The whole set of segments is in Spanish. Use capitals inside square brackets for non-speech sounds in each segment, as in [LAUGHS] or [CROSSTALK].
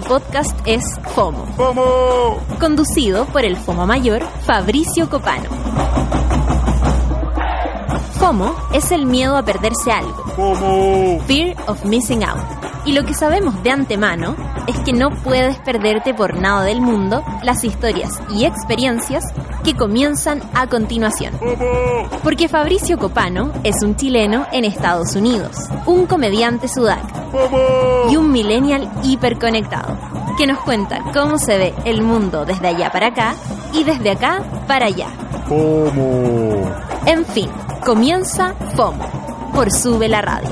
Este podcast es FOMO, ¡FOMO! conducido por el FOMO mayor Fabricio Copano. FOMO es el miedo a perderse algo, ¡FOMO! Fear of Missing Out. Y lo que sabemos de antemano es que no puedes perderte por nada del mundo las historias y experiencias que comienzan a continuación. ¡FOMO! Porque Fabricio Copano es un chileno en Estados Unidos, un comediante sudaca. Y un millennial hiperconectado, que nos cuenta cómo se ve el mundo desde allá para acá y desde acá para allá. ¡FOMO! En fin, comienza FOMO por Sube la Radio.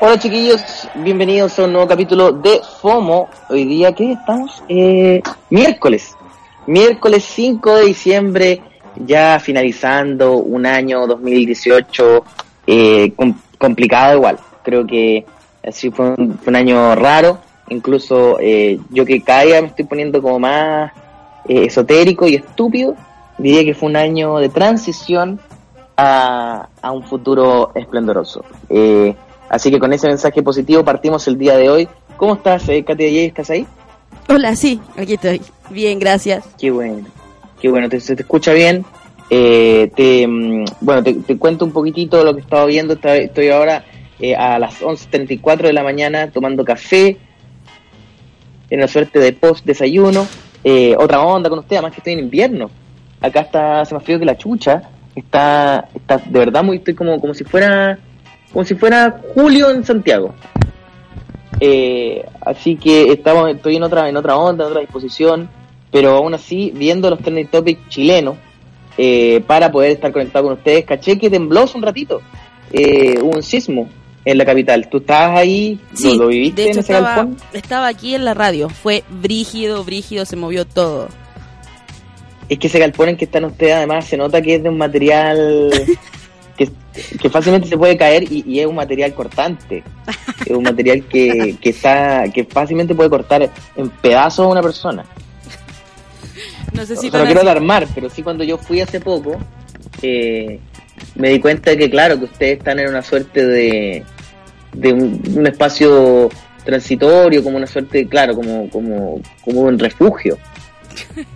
Hola chiquillos, bienvenidos a un nuevo capítulo de FOMO. Hoy día, ¿qué estamos? Eh, miércoles. Miércoles 5 de diciembre, ya finalizando un año 2018 eh, com- complicado igual. Creo que así fue un, fue un año raro. Incluso eh, yo que cada día me estoy poniendo como más eh, esotérico y estúpido, diría que fue un año de transición a, a un futuro esplendoroso. Eh, así que con ese mensaje positivo partimos el día de hoy. ¿Cómo estás, eh, Katia? ¿Estás ahí? Hola, sí, aquí estoy. Bien, gracias. Qué bueno, qué bueno, te, se te escucha bien. Eh, te, mm, bueno, te, te cuento un poquitito lo que he estado viendo. Estoy ahora eh, a las 11.34 de la mañana tomando café, en una suerte de post-desayuno. Eh, otra onda con usted, además que estoy en invierno. Acá está, hace más frío que la chucha. Está, está de verdad muy, estoy como, como si fuera, como si fuera julio en Santiago. Eh, así que estamos, estoy en otra, en otra onda, en otra disposición, pero aún así viendo los trending topics chilenos eh, para poder estar conectado con ustedes. Caché que tembló hace un ratito, eh, hubo un sismo en la capital. ¿Tú estabas ahí? Sí, ¿Lo, lo viviste de hecho en ese estaba, galpón? estaba aquí en la radio. Fue brígido, brígido, se movió todo. Es que ese galpón en que están ustedes además se nota que es de un material [LAUGHS] que, que fácilmente se puede caer y, y es un material cortante. Es un material que, que, está, que fácilmente puede cortar en pedazos a una persona. No sé si o sea, no quiero así. alarmar, pero sí cuando yo fui hace poco, eh, me di cuenta de que claro, que ustedes están en una suerte de, de un, un espacio transitorio, como una suerte, claro, como, como, como un refugio. [LAUGHS]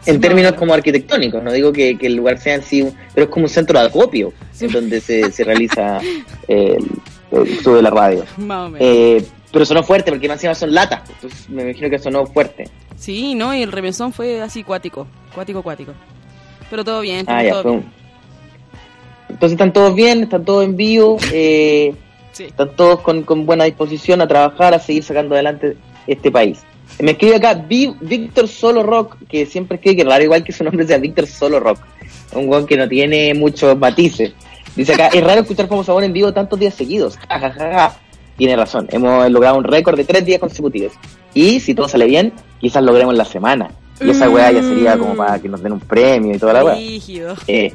Sí, en términos como arquitectónicos, no digo que, que el lugar sea en sí, un- pero es como un centro de acopio, Sí. en donde se, se realiza eh, el, el sube la radio. [LAUGHS] Eh, pero sonó fuerte, porque más encima son latas, entonces me imagino que sonó fuerte. Sí, no, y el remesón fue así cuático. Cuático, cuático. Pero todo bien, Ah, ya, todo fue bien. Entonces están todos bien, están todos en vivo, eh, Sí. están todos con, con buena disposición a trabajar, a seguir sacando adelante este país. Me escribe acá Víctor Solo Rock, que siempre escribe que raro igual que su nombre sea Víctor Solo Rock, un guan que no tiene muchos matices. Dice acá, es raro escuchar como sabor en vivo tantos días seguidos. Ja, ja, ja, ja. Tiene razón, hemos logrado un récord de tres días consecutivos. Y si todo sale bien, quizás logremos la semana. Y esa weá ya sería como para que nos den un premio y toda la weá. Eh,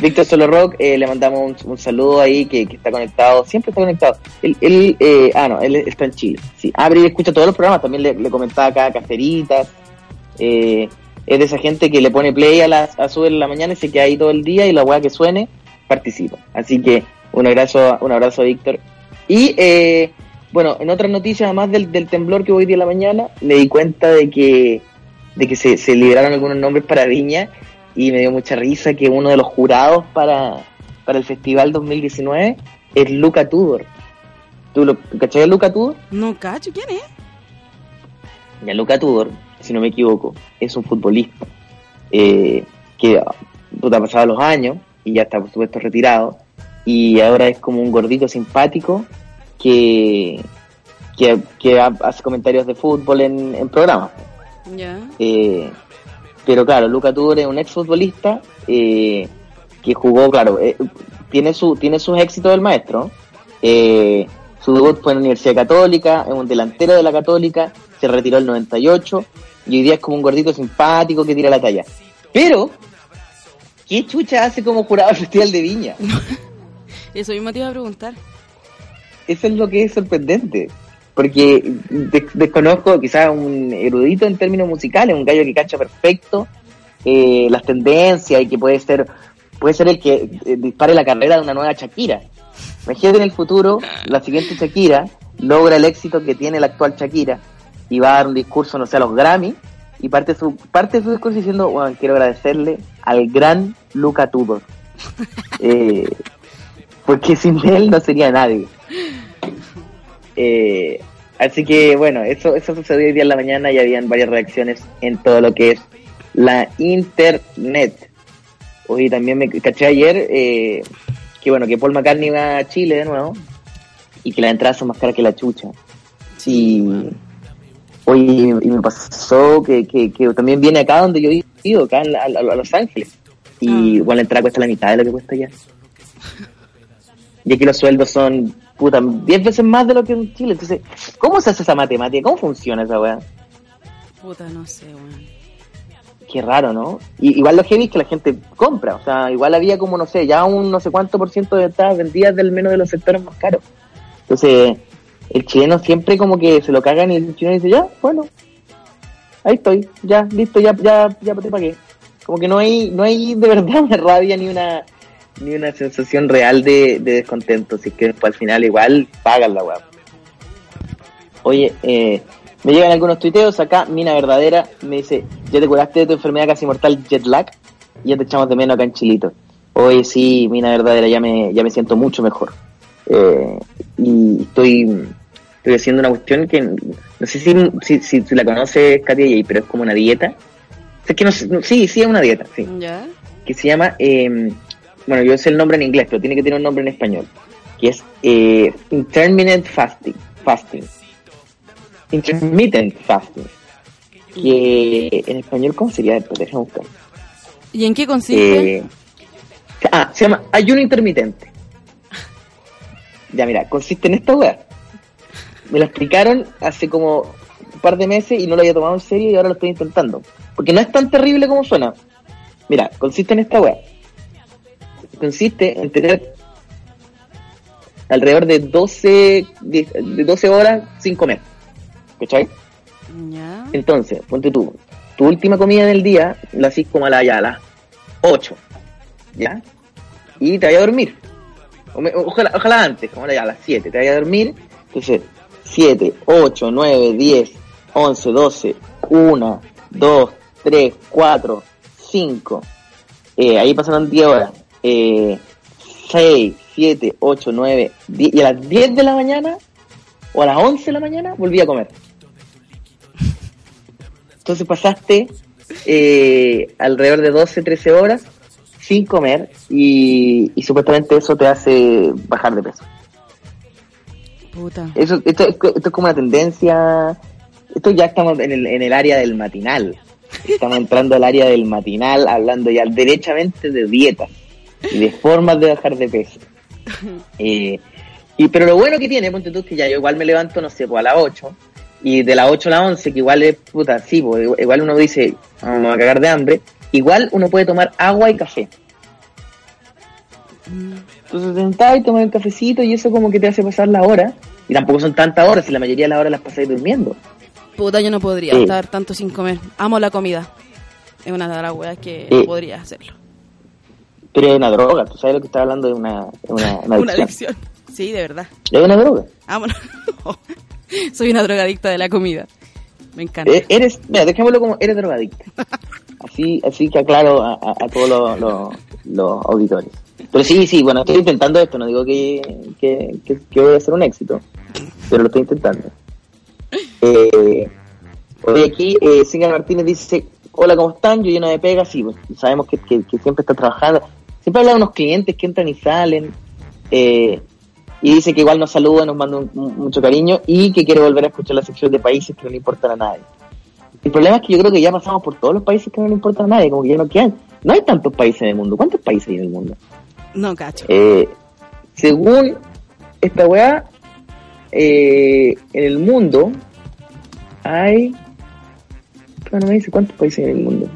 Víctor Solo Rock, eh, le mandamos un, un saludo ahí que, que está conectado, siempre está conectado. Él, él, eh, ah, no, él está en Chile. Sí, abre y escucha todos los programas, también le, le comentaba acá a Caferitas. Eh, es de esa gente que le pone play a las a subir en la mañana y se queda ahí todo el día y la weá que suene, participa. Así que un abrazo, un abrazo a Víctor. Y eh, bueno, en otras noticias, además del, del temblor que hoy día en la mañana, me di cuenta de que, de que se, se liberaron algunos nombres para Viña y me dio mucha risa que uno de los jurados para, para el Festival 2019 es Luca Tudor. ¿Tú lo cachai a Luca Tudor? No cacho, ¿quién es? Ya Luca Tudor, si no me equivoco, es un futbolista eh, que puta, ha pasado los años y ya está por supuesto retirado y ahora es como un gordito simpático que, que, que ha- hace comentarios de fútbol en, en programas. Eh, pero claro, Luca Tudor es un exfutbolista eh, que jugó, claro, eh, tiene su tiene sus éxitos del maestro. Eh, su debut fue en la Universidad Católica, es un delantero de la Católica, se retiró el 98 y hoy día es como un gordito simpático que tira la talla. Pero, ¿qué chucha hace como jurado del [LAUGHS] Festival de Viña? [LAUGHS] Eso mismo te iba a preguntar. Eso es lo que es sorprendente. Porque de- desconozco, quizás un erudito en términos musicales, un gallo que cacha perfecto eh, las tendencias y que puede ser puede ser el que eh, dispare la carrera de una nueva Shakira. Imagínate en el futuro, la siguiente Shakira logra el éxito que tiene la actual Shakira y va a dar un discurso, no sé, a los Grammy y parte su, parte de su discurso diciendo, bueno, quiero agradecerle al gran Luca Tudor. [LAUGHS] Eh, porque sin él no sería nadie. Eh, así que bueno, eso, eso sucedió hoy día en la mañana y habían varias reacciones en todo lo que es la internet. Hoy también me caché ayer eh, que bueno, que Paul McCartney va a Chile de nuevo y que las entradas son más caras que la chucha. Y hoy y me pasó que, que, que también viene acá donde yo vivo, acá en a, a Los Ángeles. Y Ah. igual la entrada cuesta la mitad de lo que cuesta allá. Y aquí los sueldos son, puta, 10 veces más de lo que en Chile. Entonces, ¿cómo se hace esa matemática? ¿Cómo funciona esa weá? Puta, no sé, weón. Qué raro, ¿no? Y, igual lo heavy que la gente compra. O sea, igual había como, no sé, ya un no sé cuánto por ciento de entradas vendidas del menos de los sectores más caros. Entonces, el chileno siempre como que se lo cagan y el chileno dice, ya, bueno, ahí estoy, ya, listo, ya, ya, ya te pagué. Como que no hay, no hay de verdad una rabia ni una, ni una sensación real de, de descontento. Así que después al final igual pagan la weá. Oye, eh, me llegan algunos tuiteos acá, Mina Verdadera me dice, ya te curaste de tu enfermedad casi mortal jet lag y ya te echamos de menos acá en Chilito. Oye, sí, Mina Verdadera, ya me, ya me siento mucho mejor. Eh, y estoy, estoy haciendo una cuestión que no sé si, si, si, si la conoces, Katia J, pero es como una dieta. Es que no, sí, sí es una dieta, sí ¿Ya? que se llama, eh, bueno, yo sé el nombre en inglés, pero tiene que tener un nombre en español, que es eh, Intermittent Fasting. fasting. Intermittent Fasting. Que en español, ¿cómo sería? Después, déjame buscar. ¿Y en qué consiste? Eh, ah, se llama ayuno intermitente. Ya, mira, consiste en esta weá. Me lo explicaron hace como un par de meses y no lo había tomado en serio y ahora lo estoy intentando. Porque no es tan terrible como suena. Mira, consiste en esta weá. Consiste en tener alrededor de 12, de de 12 horas sin comer. ¿Cachai? ¿Ya? Entonces, ponte tú, tu última comida del día la haces como a, la, ya, a las 8, ¿ya? Y te vayas a dormir. O me- ojalá, ojalá antes, como a la- ya, a las 7, te vayas a dormir. Entonces, 7, 8, 9, 10, 11, 12, 1, 2, 3, 4, 5. Eh, ahí pasaron 10 horas. Eh, 6, 7, 8, 9, 10. Y a las 10 de la mañana o a las 11 de la mañana volví a comer. Entonces pasaste eh, alrededor de 12, 13 horas sin comer y, y supuestamente eso te hace bajar de peso. Puta. Eso, esto, es- esto es como una tendencia, esto ya estamos en el, en el área del matinal, estamos entrando al área del matinal hablando ya derechamente de dietas y de formas de bajar de peso. [LAUGHS] Eh, y pero lo bueno que tiene, ponte tú, que ya yo igual me levanto, no sé, pues a las 8, y de las 8 a las 11, que igual es, puta, sí, pues, igual uno dice, "Ah, voy a cagar de hambre, igual uno puede tomar agua y café. Entonces sentás y tomas el cafecito y eso como que te hace pasar la hora, y tampoco son tantas horas, y la mayoría de las horas las pasáis durmiendo. Puta, yo no podría Sí. estar tanto sin comer. Amo la comida. Es una de las weas que Sí. no podría hacerlo. Pero es una droga, tú sabes lo que estás hablando de una, una, una [LAUGHS] Una adicción. adicción. Sí, de verdad. Es una droga. Amo. [LAUGHS] Soy una drogadicta de la comida. Me encanta. Eh, eres, mira, dejémoslo como eres drogadicta. [LAUGHS] Así, así que aclaro a, a- a todos los, los, los auditores. Pero sí, sí, bueno, estoy intentando esto, no digo que, que, que, que voy a ser un éxito, pero lo estoy intentando. Eh, hoy aquí, eh, Sigan Martínez dice, hola, ¿cómo están? Yo lleno de pegas, sí, pues, sabemos que, que, que siempre está trabajando. Siempre habla de unos clientes que entran y salen, eh, y dice que igual nos saluda, nos manda un- mucho cariño y que quiere volver a escuchar la sección de países que no le importan a nadie. El problema es que yo creo que ya pasamos por todos los países que no le importan a nadie, como que ya no quedan. No hay tantos países en el mundo. ¿Cuántos países hay en el mundo? No, cacho. Eh, según esta weá, eh, en el mundo hay. Pero no me dice cuántos países hay en el mundo.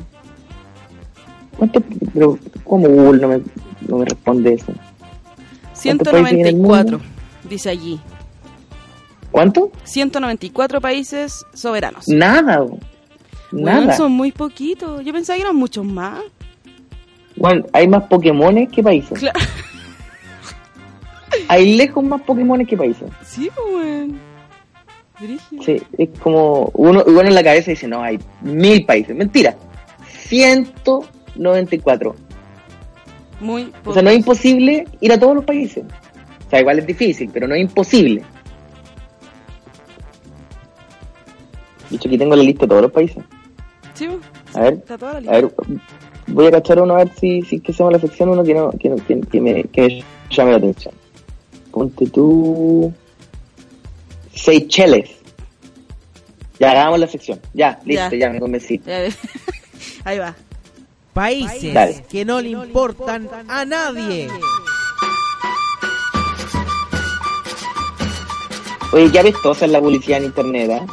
¿Cuántos? Pero, ¿cómo Google no me, no me responde eso? ¿cuántos países hay en el mundo? 194, dice allí. ¿Cuánto? 194 países soberanos. Nada, nada. son muy poquitos. Yo pensaba que eran muchos más. Bueno, hay más Pokémones que países. Claro. [LAUGHS] Hay lejos más Pokémones que países. Sí, weón. Brígido. Sí, es como uno, uno en la cabeza dice, no, hay mil países. Mentira. 194. Muy O sea, no es imposible ir a todos los países. O sea, igual es difícil, pero no es imposible. De hecho, aquí tengo la lista de todos los países. Sí, pues. A ver, Está toda la a ver, voy a cachar uno a ver si, si que hacemos la sección uno que, no, que, no- que, que me, que me llame la atención. Ponte tú... Seychelles. Ya, hagamos la sección. Ya, listo, Ya. ya, me convencí. [LAUGHS] Ahí va. Países Dale. que no le importan a nadie. Oye, qué apestosa es la publicidad en internet, ¿ah?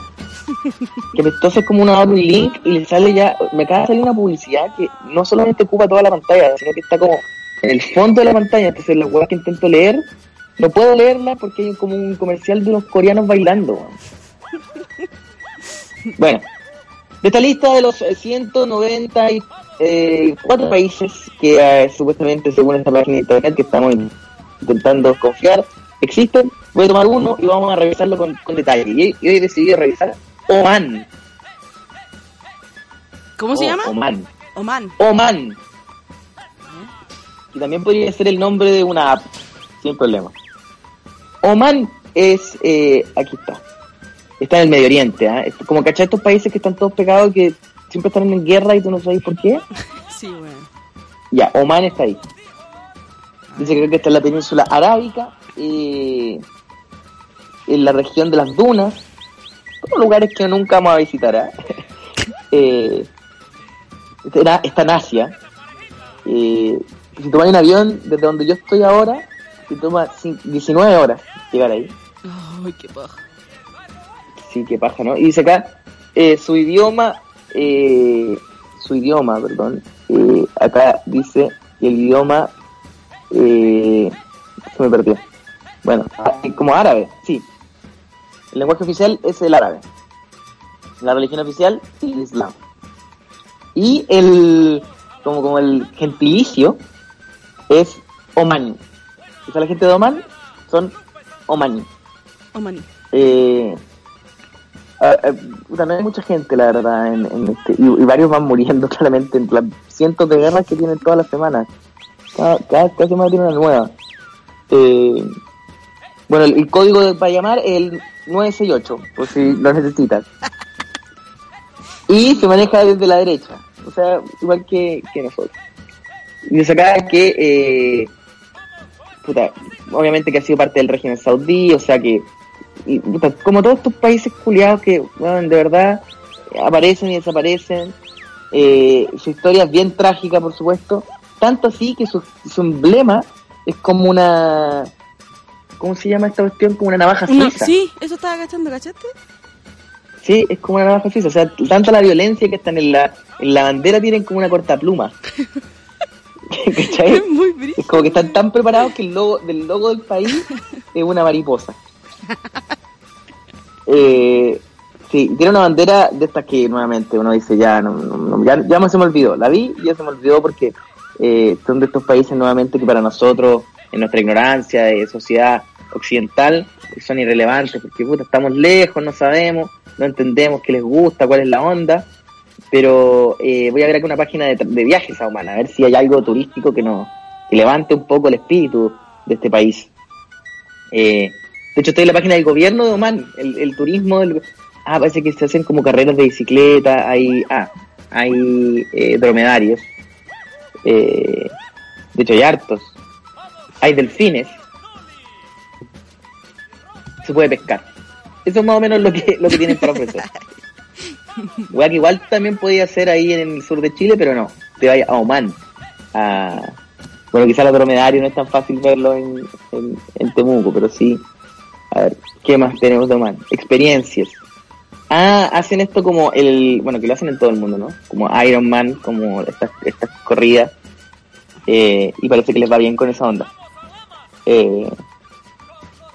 Que apestosa es como uno abre un link y le sale ya... Me acaba de salir una publicidad que no solamente ocupa toda la pantalla, sino que está como en el fondo de la pantalla. Entonces las weas que intento leer, no puedo leerla porque hay como un comercial de unos coreanos bailando. Bueno, de esta lista de los eh, 194 países que eh, supuestamente, según esta página de internet que estamos intentando confiar, existen, voy a tomar uno y vamos a revisarlo con, con detalle. Y, y hoy he decidido revisar Oman. ¿Cómo se llama? Oman. Oman. Oman. Y también podría ser el nombre de una app, sin problema. Oman es, eh, aquí está, está en el Medio Oriente, ¿ah? Como cachar estos países que están todos pegados que siempre están en guerra y tú no sabes por qué. [LAUGHS] Sí, weón. Ya, Oman está ahí. Dice que creo que está en la península arábica, eh, en la región de las dunas, todos lugares que nunca vamos a visitar. ¿ah? [LAUGHS] Eh, está, en Asia. Eh, si tomas un avión desde donde yo estoy ahora, te toma cin- 19 horas llegar ahí. Ay, qué paja. Sí, qué paja, ¿no? Y dice acá, eh, su idioma, eh, su idioma, perdón, eh, acá dice que el idioma, eh, se me perdió. Bueno, ah, como árabe, sí. El lenguaje oficial es el árabe. La religión oficial, el islam. Y el, como, como el gentilicio, es Oman. O sea, la gente de Oman son Omani. Omani. Eh, ah, puta, no hay mucha gente, la verdad, en, en este, y, varios van muriendo [LAUGHS] claramente en las cientos de guerras que tienen todas las semanas. Cada, cada, cada semana tiene una nueva. Eh, bueno, el, código de- para llamar es el 968, por si lo necesitas. Y se maneja desde la derecha, o sea, igual que, nosotros. Y acá que, eh, puta, obviamente que ha sido parte del régimen saudí, o sea que y, puta, como todos estos países culiados que, bueno, de verdad aparecen y desaparecen. Eh, su historia es bien trágica, por supuesto. Tanto así que su, su emblema es como una. ¿Cómo se llama esta cuestión? Como una navaja suiza. sí, eso estaba agachando, ¿cachaste? Sí, es como una navaja suiza. O sea, tanta la violencia que están en la, en la bandera tienen como una cortapluma. [LAUGHS] ¿Cachai? Es muy. Es como que están tan preparados que el logo del logo del país es una mariposa. [LAUGHS] Eh, sí, tiene una bandera de estas que nuevamente uno dice ya, no, ya, ya se me olvidó. La vi y ya se me olvidó porque eh, son de estos países nuevamente que para nosotros, en nuestra ignorancia de sociedad occidental, son irrelevantes porque puta, estamos lejos, no sabemos, no entendemos qué les gusta, cuál es la onda. Pero eh, voy a ver aquí una página de, viajes a Oman, a ver si hay algo turístico que nos que levante un poco el espíritu de este país. Eh, de hecho, estoy en la página del gobierno de Oman, el, el turismo del... Ah, parece que se hacen como carreras de bicicleta, hay... Ah, hay eh, dromedarios. Eh, de hecho, hay hartos. Hay delfines. Se puede pescar. Eso es más o menos lo que, lo que tienen para ofrecer. [LAUGHS] Wea que igual también podía ser ahí en el sur de Chile, pero no. Te vaya a Oman. A... Bueno, quizá los dromedarios no es tan fácil verlo en, en, en Temuco, pero sí. A ver, ¿qué más tenemos de Oman? Experiencias. Ah, hacen esto como el... Bueno, que lo hacen en todo el mundo, ¿no? Como Iron Man, como estas, estas corridas. Eh, y parece que les va bien con esa onda. Eh,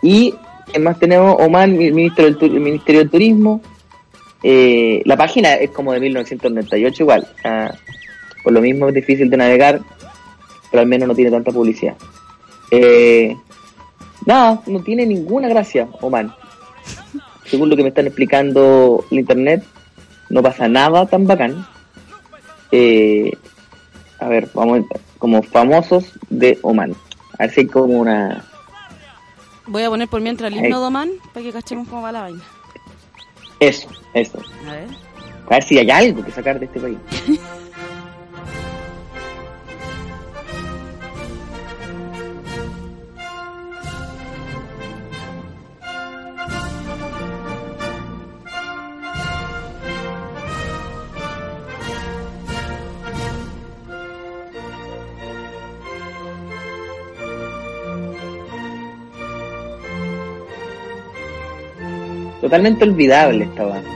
y, ¿qué más tenemos? Oman, el Ministerio del, el Ministerio del Turismo. Eh, la página es como de 1998 igual. ah, por lo mismo es difícil de navegar. pero al menos no tiene tanta publicidad. Eh, nada, no tiene ninguna gracia Oman. [LAUGHS] Según lo que me están explicando el internet, no pasa nada tan bacán. Eh, a ver, vamos a- como famosos de Oman. A ver si hay como una... Voy a poner por mientras el himno de Oman para que cachemos cómo va la vaina. Eso, eso. A ver. A ver si hay algo que sacar de este país. [LAUGHS] Totalmente olvidable esta banda.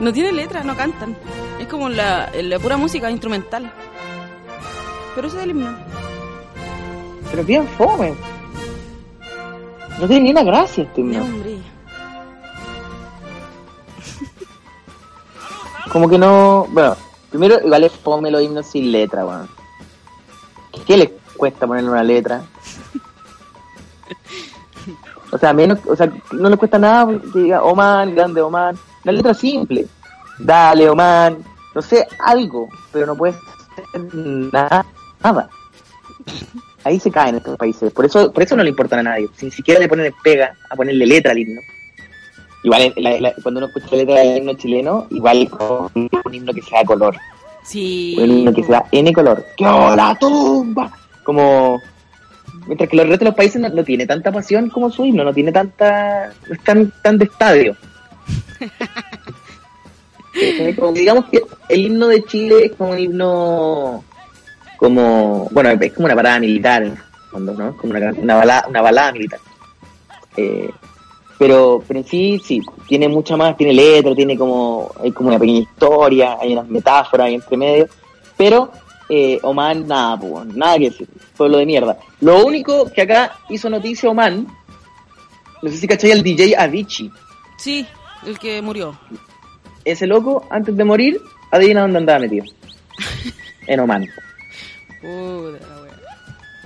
No tiene letra, no cantan. Es como la, la pura música instrumental. Pero ese es el himno. Pero bien fome. No tiene ni una gracia este himno. hombre. [LAUGHS] Como que no. Bueno, primero, igual es fome los himnos sin letra, weón. ¿Qué les cuesta ponerle una letra? O sea, menos, o sea, no les cuesta nada que diga Oman, grande Oman. La letra simple. Dale, Oman. No sé, algo, pero no puede ser nada. nada. Ahí se caen estos países. Por eso, por eso no le importan a nadie. Si ni siquiera le ponen pega a ponerle letra al himno. Igual es- la- la- cuando uno escucha la letra del himno chileno, igual un himno que sea color. Sí. Un himno que sea N color. ¡Que la tumba! Como. Mientras que los restos de los países no, no tiene tanta pasión como su himno, no tiene tanta. no es tan, tan de estadio. [LAUGHS] Eh, como digamos que el himno de Chile es como un himno. como. bueno, es como una parada militar, en el fondo, ¿no? Es como una, una, balada, una balada militar. Eh, pero, pero en sí, sí, tiene mucha más, tiene letra, tiene como, hay como una pequeña historia, hay unas metáforas ahí entre medio, pero eh, Oman, nada, pues, nada que decir, pueblo de mierda. Lo único que acá hizo noticia Oman, no sé si cachai al DJ Avicii, Sí, el que murió. ese loco, antes de morir, adivina dónde andaba metido. [LAUGHS] En Oman. Puta la wea.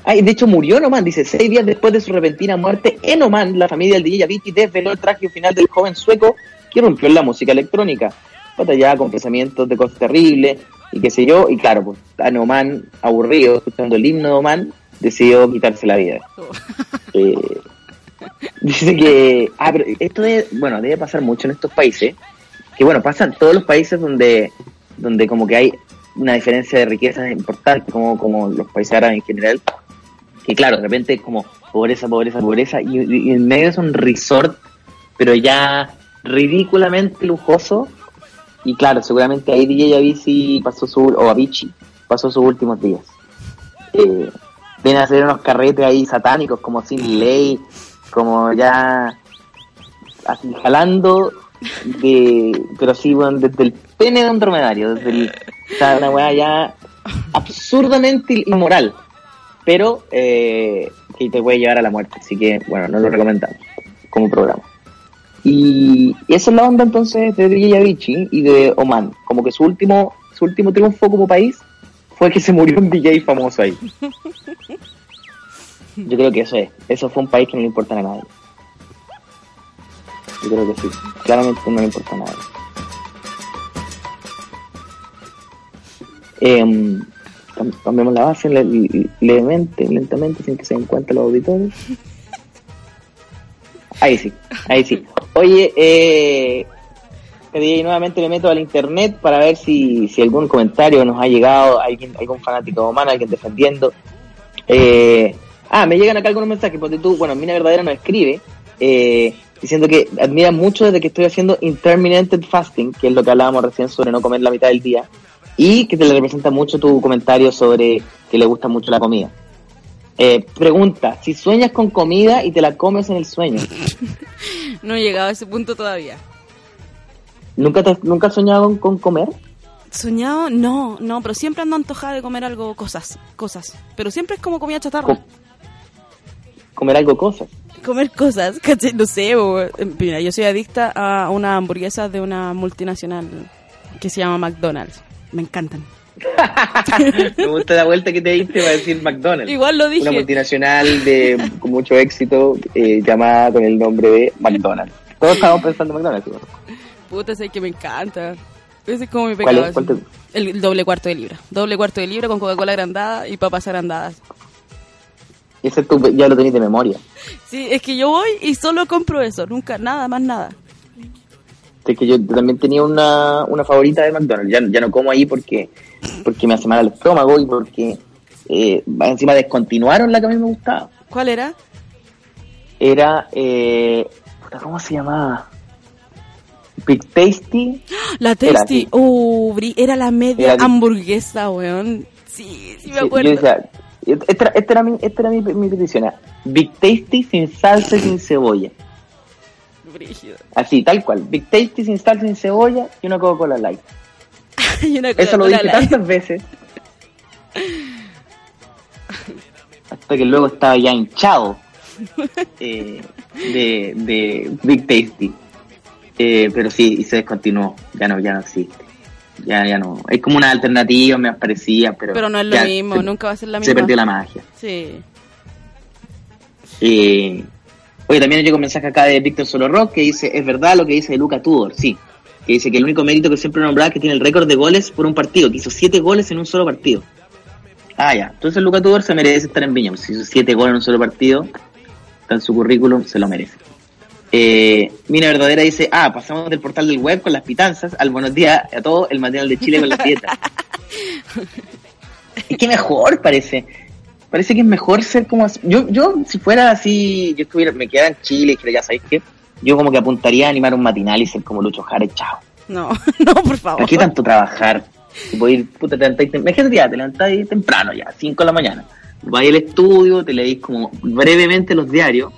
Ay, de hecho murió en Oman, dice, seis días después de su repentina muerte en Oman, la familia del DJ Avicii desveló el trágico final del joven sueco que rompió en la música electrónica, batallaba con pensamientos de cosas terribles y qué sé yo, y claro, pues en Oman, aburrido, escuchando el himno de Oman, decidió quitarse la vida. [LAUGHS] Eh, dice que, ah, pero esto debe, bueno, debe pasar mucho en estos países, que bueno, pasa en todos los países donde, donde como que hay una diferencia de riqueza importante, como, como los países árabes en general, que claro, de repente es como pobreza, pobreza, pobreza, y en medio es un resort, pero ya ridículamente lujoso, y claro, seguramente ahí DJ Avicii pasó su, o Avicii pasó sus últimos días. Eh, vienen a hacer unos carretes ahí satánicos, como sin ley, como ya así jalando de, pero sí, bueno, desde el pene de un dromedario, desde el, o una weá ya absurdamente inmoral, pero eh, que te puede llevar a la muerte, así que bueno, no lo recomendamos como programa. Y esa es la onda entonces de Avicii y de Oman, como que su último, su último triunfo como país fue que se murió un DJ famoso ahí. Yo creo que eso es, eso fue un país que no le importa a nadie. Yo creo que sí, claramente no le importa a nadie. Em, cam- cambiamos la base le- levemente, lentamente, sin que se den cuenta los auditores. Ahí sí, ahí sí. Oye, eh, nuevamente me meto al internet para ver si, si algún comentario nos ha llegado, alguien, algún fanático humano, alguien defendiendo. Eh, ah, me llegan acá algunos mensajes, porque tú, bueno, Mina Verdadera nos escribe, eh, diciendo que admira mucho desde que estoy haciendo intermittent fasting, que es lo que hablábamos recién sobre no comer la mitad del día, y que te le representa mucho tu comentario sobre que le gusta mucho la comida. Eh, pregunta, si sueñas con comida y te la comes en el sueño, [LAUGHS] No he llegado a ese punto todavía. ¿nunca, te, ¿nunca has soñado con, con comer? ¿Soñado? No, no, pero siempre ando antojada de comer algo, cosas, cosas. Pero siempre es como comida chatarra. Co- comer algo cosas. Comer cosas, [LAUGHS] ¿cachai? No sé, bo. mira, yo soy adicta a una hamburguesa de una multinacional que se llama McDonald's. Me encantan. [LAUGHS] Me gusta la vuelta que te diste para decir McDonald's. Igual lo Una dije. multinacional de con mucho éxito eh, llamada con el nombre de McDonald's. Todos estábamos pensando en McDonald's. igual. Puta, sé que me encanta. Ese es como mi ¿Cuál pecado. es? ¿Cuál te- el, el doble cuarto de libra. Doble cuarto de libra con Coca-Cola agrandada y papas agrandadas. Ese tú ya lo tenés de memoria. Sí, es que yo voy y solo compro eso. Nunca, nada, más nada. Que yo también tenía una, una favorita de McDonald's. Ya, ya no como ahí porque, porque me hace mal el estómago y porque eh, encima descontinuaron la que a mí me gustaba. ¿Cuál era? Era, eh, ¿cómo se llamaba? Big Tasty. [GASPS] La Era Tasty. así. Uh, bri- era la media Era hamburguesa, weón. Sí, sí me acuerdo. yo decía, esta era, esta era mi, esta era mi, mi petición. era Big Tasty sin salsa y sin cebolla. Brígido. Así, tal cual. Big Tasty sin salsa y sin cebolla y una Coca-Cola Light. [LAUGHS] Y una Eso lo dije Light. tantas veces. Hasta que luego estaba ya hinchado [LAUGHS] eh, de, de Big Tasty. Eh, pero sí, y se descontinuó. Ya no, ya no existe. Ya, ya no. Es como una alternativa, me parecía, pero. Pero no es lo mismo, se, nunca va a ser la se misma. perdió la magia. Sí. Eh, oye, también llegó un mensaje acá de Víctor Solo Rock que dice: Es verdad lo que dice Luca Tudor, sí. Que dice que el único mérito que siempre nombraba es que tiene el récord de goles por un partido, que hizo siete goles en un solo partido. Ah, ya. Entonces Luca Tudor se merece estar en Viña. pues, Si hizo siete goles en un solo partido, está en su currículum, se lo merece. Eh, Mina Verdadera dice, ah, pasamos del portal del web con las pitanzas al buenos días a todos, el material de Chile con las dietas. [LAUGHS] es que mejor parece. Parece que es mejor ser como así. Yo, yo si fuera así, yo estuviera, me quedara en Chile, que ya sabéis qué, yo como que apuntaría a animar un matinal y ser como Lucho Jara, chao. No, [LAUGHS] no, por favor. ¿Para qué tanto trabajar? Si podés ir, puta, te levantáis, imagínate ya, te levantáis temprano ya, 5 de la mañana. Vais al estudio, te leís como brevemente los diarios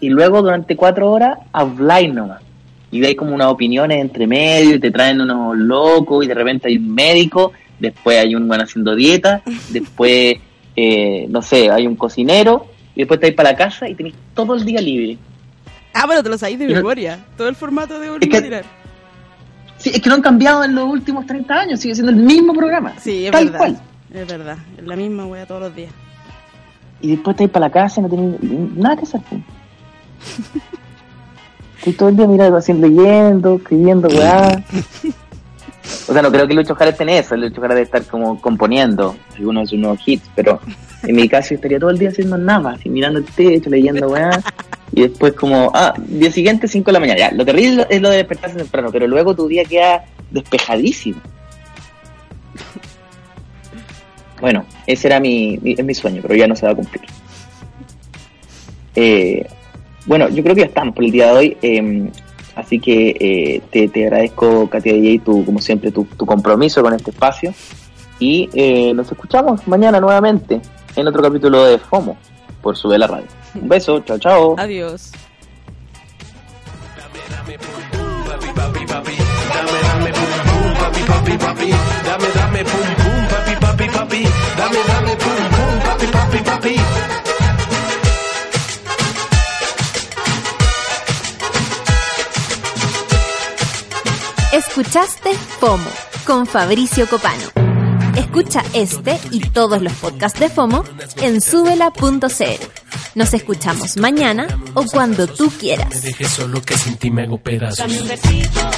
y luego durante cuatro horas habláis nomás. Y veis como unas opiniones entre medio y te traen unos locos y de repente hay un médico, después hay un buen haciendo dieta, después, eh, no sé, hay un cocinero y después te vais para la casa y tenéis todo el día libre. Ah, pero te lo sabéis de Y no- memoria. Todo el formato de Es Volver que- a tirar. Sí, es que no han cambiado en los últimos 30 años, sigue siendo el mismo programa. Sí, es tal verdad. cual. Es verdad. Es la misma wea todos los días. y después te vas para la casa y no tenés nada que hacer. [LAUGHS] Estoy todo el día mirando, haciendo, leyendo, escribiendo, weá. [LAUGHS] O sea, no creo que Lucho Jara esté en eso, Lucho Jara debe estar como componiendo algunos de sus nuevos hits, pero en mi caso estaría todo el día haciendo nada, así mirando el techo, leyendo, weá. Y después como, ah, día siguiente 5 de la mañana. Ya, lo terrible es lo de despertarse temprano, pero luego tu día queda despejadísimo. Bueno, ese era mi, es mi sueño, pero ya no se va a cumplir. Eh, bueno, yo creo que ya estamos por el día de hoy. eh, así que eh, te, te agradezco, Katia DJ, tu, como siempre, tu, tu compromiso con este espacio. Y eh, nos escuchamos mañana nuevamente en otro capítulo de FOMO por Sube la Radio. Un beso, chao, chao. Adiós. Escuchaste FOMO con Fabricio Copano. Escucha este y todos los podcasts de FOMO en subela.cl. Nos escuchamos mañana o cuando tú quieras. Te dejé solo que sin ti me hago pedazos. Dame un besito,